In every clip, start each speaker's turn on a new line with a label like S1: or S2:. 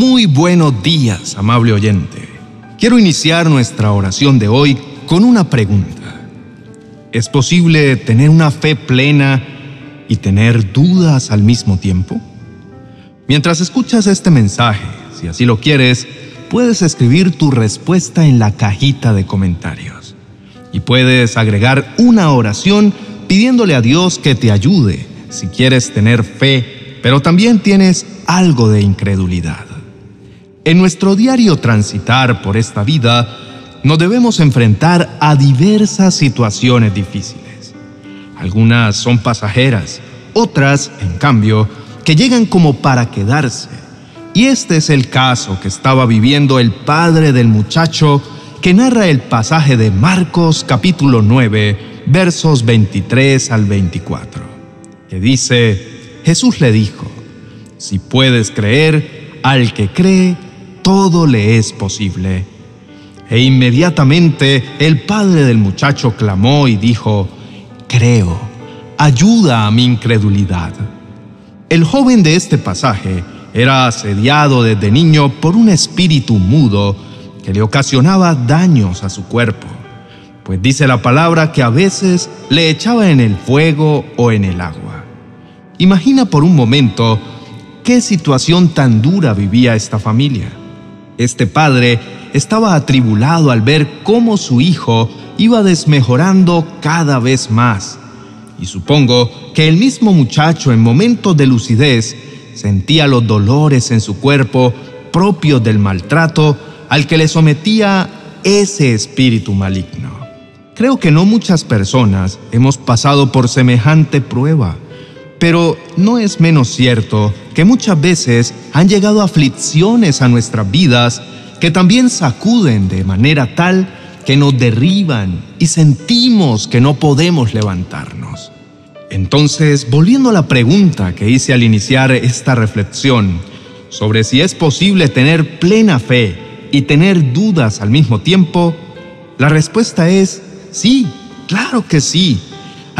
S1: Muy buenos días, amable oyente. Quiero iniciar nuestra oración de hoy con una pregunta. ¿Es posible tener una fe plena y tener dudas al mismo tiempo? Mientras escuchas este mensaje, si así lo quieres, puedes escribir tu respuesta en la cajita de comentarios. Y puedes agregar una oración pidiéndole a Dios que te ayude si quieres tener fe, pero también tienes algo de incredulidad. En nuestro diario transitar por esta vida, nos debemos enfrentar a diversas situaciones difíciles. Algunas son pasajeras, otras, en cambio, que llegan como para quedarse. Y este es el caso que estaba viviendo el padre del muchacho que narra el pasaje de Marcos capítulo 9, versos 23 al 24, que dice, Jesús le dijo, si puedes creer, al que cree, todo le es posible. E inmediatamente el padre del muchacho clamó y dijo, creo, ayuda a mi incredulidad. El joven de este pasaje era asediado desde niño por un espíritu mudo que le ocasionaba daños a su cuerpo, pues dice la palabra que a veces le echaba en el fuego o en el agua. Imagina por un momento qué situación tan dura vivía esta familia. Este padre estaba atribulado al ver cómo su hijo iba desmejorando cada vez más. Y supongo que el mismo muchacho en momentos de lucidez sentía los dolores en su cuerpo propios del maltrato al que le sometía ese espíritu maligno. Creo que no muchas personas hemos pasado por semejante prueba, pero no es menos cierto que muchas veces han llegado aflicciones a nuestras vidas que también sacuden de manera tal que nos derriban y sentimos que no podemos levantarnos. Entonces, volviendo a la pregunta que hice al iniciar esta reflexión sobre si es posible tener plena fe y tener dudas al mismo tiempo, la respuesta es sí, claro que sí.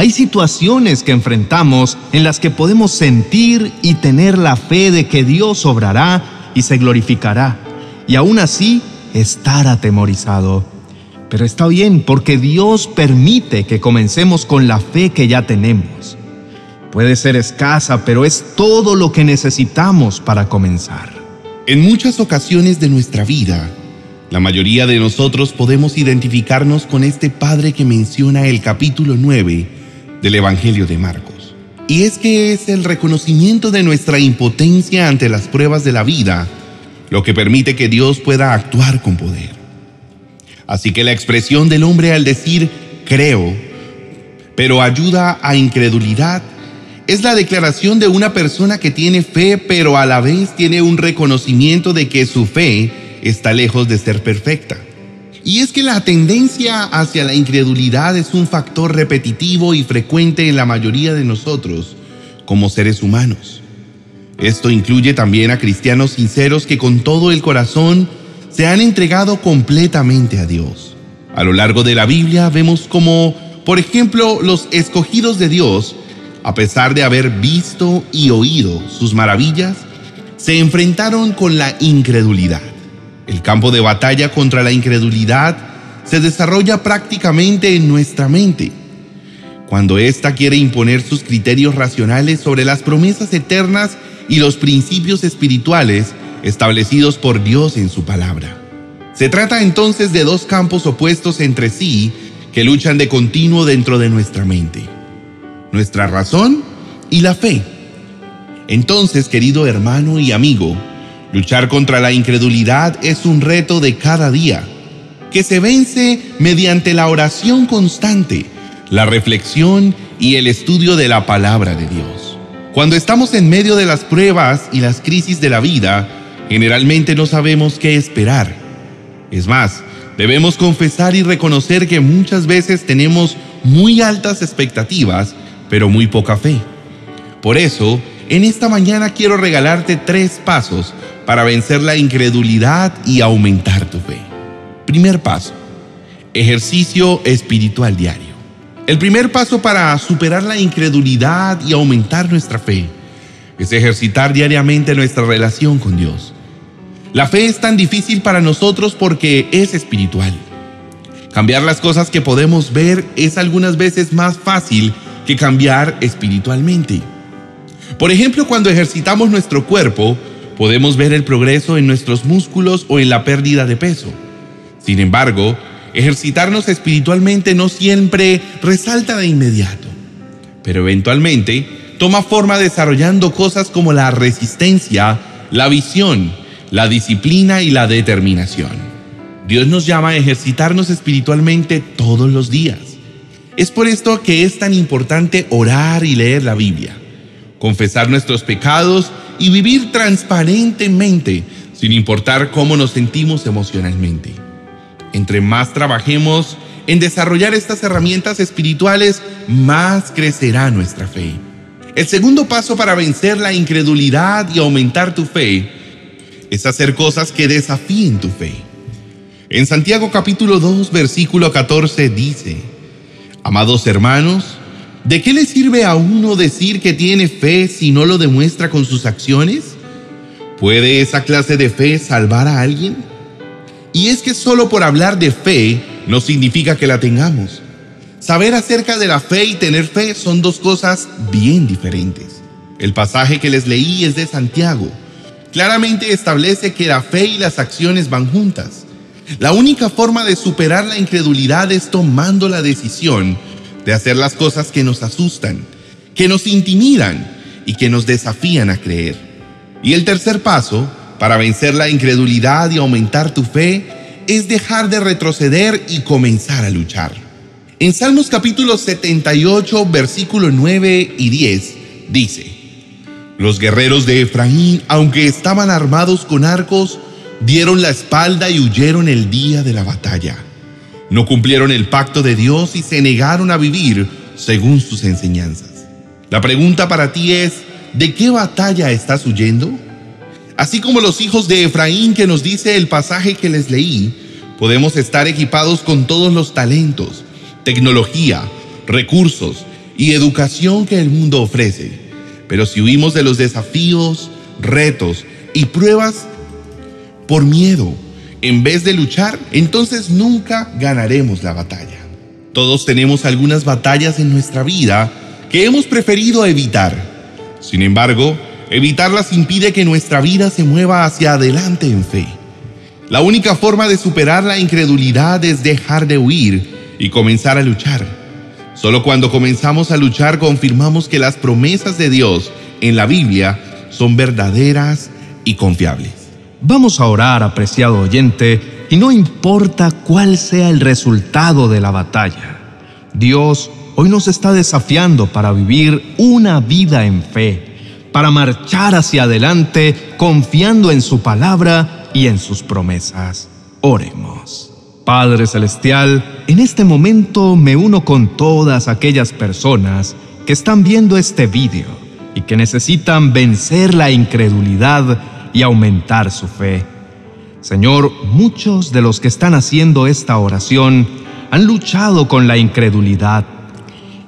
S1: Hay situaciones que enfrentamos en las que podemos sentir y tener la fe de que Dios obrará y se glorificará, y aún así estar atemorizado. Pero está bien porque Dios permite que comencemos con la fe que ya tenemos. Puede ser escasa, pero es todo lo que necesitamos para comenzar.
S2: En muchas ocasiones de nuestra vida, la mayoría de nosotros podemos identificarnos con este Padre que menciona el capítulo 9 del Evangelio de Marcos. Y es que es el reconocimiento de nuestra impotencia ante las pruebas de la vida lo que permite que Dios pueda actuar con poder. Así que la expresión del hombre al decir creo, pero ayuda a incredulidad, es la declaración de una persona que tiene fe, pero a la vez tiene un reconocimiento de que su fe está lejos de ser perfecta. Y es que la tendencia hacia la incredulidad es un factor repetitivo y frecuente en la mayoría de nosotros como seres humanos. Esto incluye también a cristianos sinceros que con todo el corazón se han entregado completamente a Dios. A lo largo de la Biblia vemos como, por ejemplo, los escogidos de Dios, a pesar de haber visto y oído sus maravillas, se enfrentaron con la incredulidad. El campo de batalla contra la incredulidad se desarrolla prácticamente en nuestra mente. Cuando ésta quiere imponer sus criterios racionales sobre las promesas eternas y los principios espirituales establecidos por Dios en su palabra. Se trata entonces de dos campos opuestos entre sí que luchan de continuo dentro de nuestra mente, nuestra razón y la fe. Entonces, querido hermano y amigo, luchar contra la incredulidad es un reto de cada día, que se vence mediante la oración constante, la reflexión y el estudio de la palabra de Dios. Cuando estamos en medio de las pruebas y las crisis de la vida, generalmente no sabemos qué esperar. Es más, debemos confesar y reconocer que muchas veces tenemos muy altas expectativas, pero muy poca fe. Por eso, en esta mañana quiero regalarte tres pasos para vencer la incredulidad y aumentar tu fe. Primer paso, ejercicio espiritual diario. El primer paso para superar la incredulidad y aumentar nuestra fe es ejercitar diariamente nuestra relación con Dios. La fe es tan difícil para nosotros porque es espiritual. Cambiar las cosas que podemos ver es algunas veces más fácil que cambiar espiritualmente. Por ejemplo, cuando ejercitamos nuestro cuerpo, podemos ver el progreso en nuestros músculos o en la pérdida de peso. Sin embargo, ejercitarnos espiritualmente no siempre resalta de inmediato, pero eventualmente toma forma desarrollando cosas como la resistencia, la visión, la disciplina y la determinación. Dios nos llama a ejercitarnos espiritualmente todos los días. Es por esto que es tan importante orar y leer la Biblia, confesar nuestros pecados y vivir transparentemente sin importar cómo nos sentimos emocionalmente. Entre más trabajemos en desarrollar estas herramientas espirituales, más crecerá nuestra fe. El segundo paso para vencer la incredulidad y aumentar tu fe es hacer cosas que desafíen tu fe. En Santiago capítulo 2, versículo 14 dice, Amados hermanos, ¿de qué le sirve a uno decir que tiene fe si no lo demuestra con sus acciones? ¿Puede esa clase de fe salvar a alguien? Y es que solo por hablar de fe no significa que la tengamos. Saber acerca de la fe y tener fe son dos cosas bien diferentes. El pasaje que les leí es de Santiago, claramente establece que la fe y las acciones van juntas. La única forma de superar la incredulidad es tomando la decisión de hacer las cosas que nos asustan, que nos intimidan y que nos desafían a creer. Y el tercer paso para vencer la incredulidad y aumentar tu fe es dejar de retroceder y comenzar a luchar. En Salmos capítulo 78, versículo 9 y 10 dice, los guerreros de Efraín, aunque estaban armados con arcos, dieron la espalda y huyeron el día de la batalla. No cumplieron el pacto de Dios y se negaron a vivir según sus enseñanzas. La pregunta para ti es, ¿de qué batalla estás huyendo? Así como los hijos de Efraín que nos dice el pasaje que les leí, podemos estar equipados con todos los talentos, tecnología, recursos y educación que el mundo ofrece pero si huimos de los desafíos, retos y pruebas por miedo, en vez de luchar, entonces nunca ganaremos la batalla. Todos tenemos algunas batallas en nuestra vida que hemos preferido evitar. Sin embargo, evitarlas impide que nuestra vida se mueva hacia adelante en fe. La única forma de superar la incredulidad es dejar de huir y comenzar a luchar. Solo cuando comenzamos a luchar confirmamos que las promesas de Dios en la Biblia son verdaderas y confiables.
S1: Vamos a orar, apreciado oyente, y no importa cuál sea el resultado de la batalla. Dios hoy nos está desafiando para vivir una vida en fe, para marchar hacia adelante confiando en su palabra y en sus promesas. Oremos. Padre Celestial, en este momento me uno con todas aquellas personas que están viendo este vídeo y que necesitan vencer la incredulidad y aumentar su fe. Señor, muchos de los que están haciendo esta oración han luchado con la incredulidad.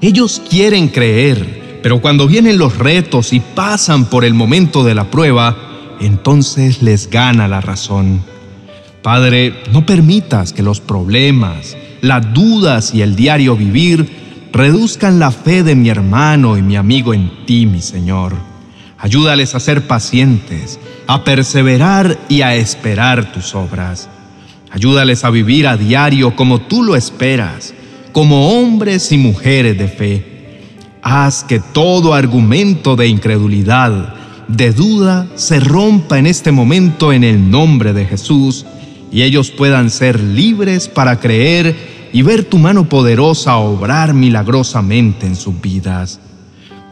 S1: Ellos quieren creer, pero cuando vienen los retos y pasan por el momento de la prueba, entonces les gana la razón. Padre, no permitas que los problemas, las dudas y el diario vivir reduzcan la fe de mi hermano y mi amigo en ti, mi Señor. Ayúdales a ser pacientes, a perseverar y a esperar tus obras. Ayúdales a vivir a diario como tú lo esperas, como hombres y mujeres de fe. Haz que todo argumento de incredulidad, de duda, se rompa en este momento en el nombre de Jesús y ellos puedan ser libres para creer y ver tu mano poderosa obrar milagrosamente en sus vidas.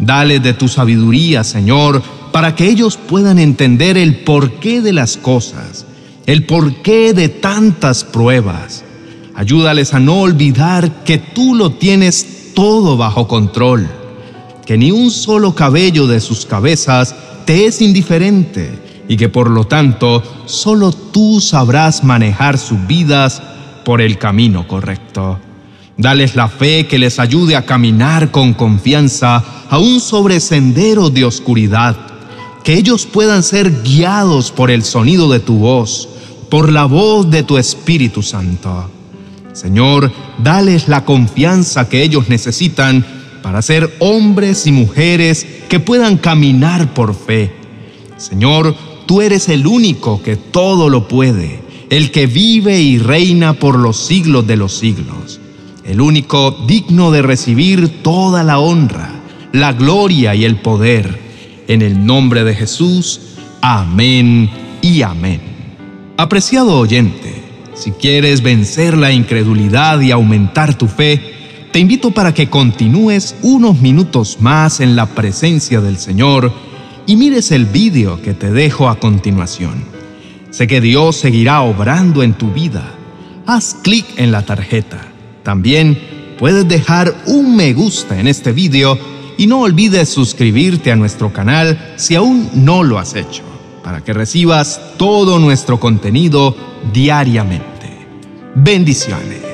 S1: Dale de tu sabiduría, Señor, para que ellos puedan entender el porqué de las cosas, el porqué de tantas pruebas. Ayúdales a no olvidar que tú lo tienes todo bajo control, que ni un solo cabello de sus cabezas te es indiferente y que por lo tanto solo tú sabrás manejar sus vidas por el camino correcto. Dales la fe que les ayude a caminar con confianza aún sobre senderos de oscuridad. que ellos puedan ser guiados por el sonido de tu voz, por la voz de tu Espíritu Santo. Señor, dales la confianza que ellos necesitan para ser hombres y mujeres que puedan caminar por fe. Señor, tú eres el único que todo lo puede, el que vive y reina por los siglos de los siglos, el único digno de recibir toda la honra, la gloria y el poder. En el nombre de Jesús, amén y amén. Apreciado oyente, si quieres vencer la incredulidad y aumentar tu fe, te invito para que continúes unos minutos más en la presencia del Señor y mires el vídeo que te dejo a continuación. Sé que Dios seguirá obrando en tu vida. Haz clic en la tarjeta. También puedes dejar un me gusta en este vídeo y no olvides suscribirte a nuestro canal si aún no lo has hecho, para que recibas todo nuestro contenido diariamente. Bendiciones.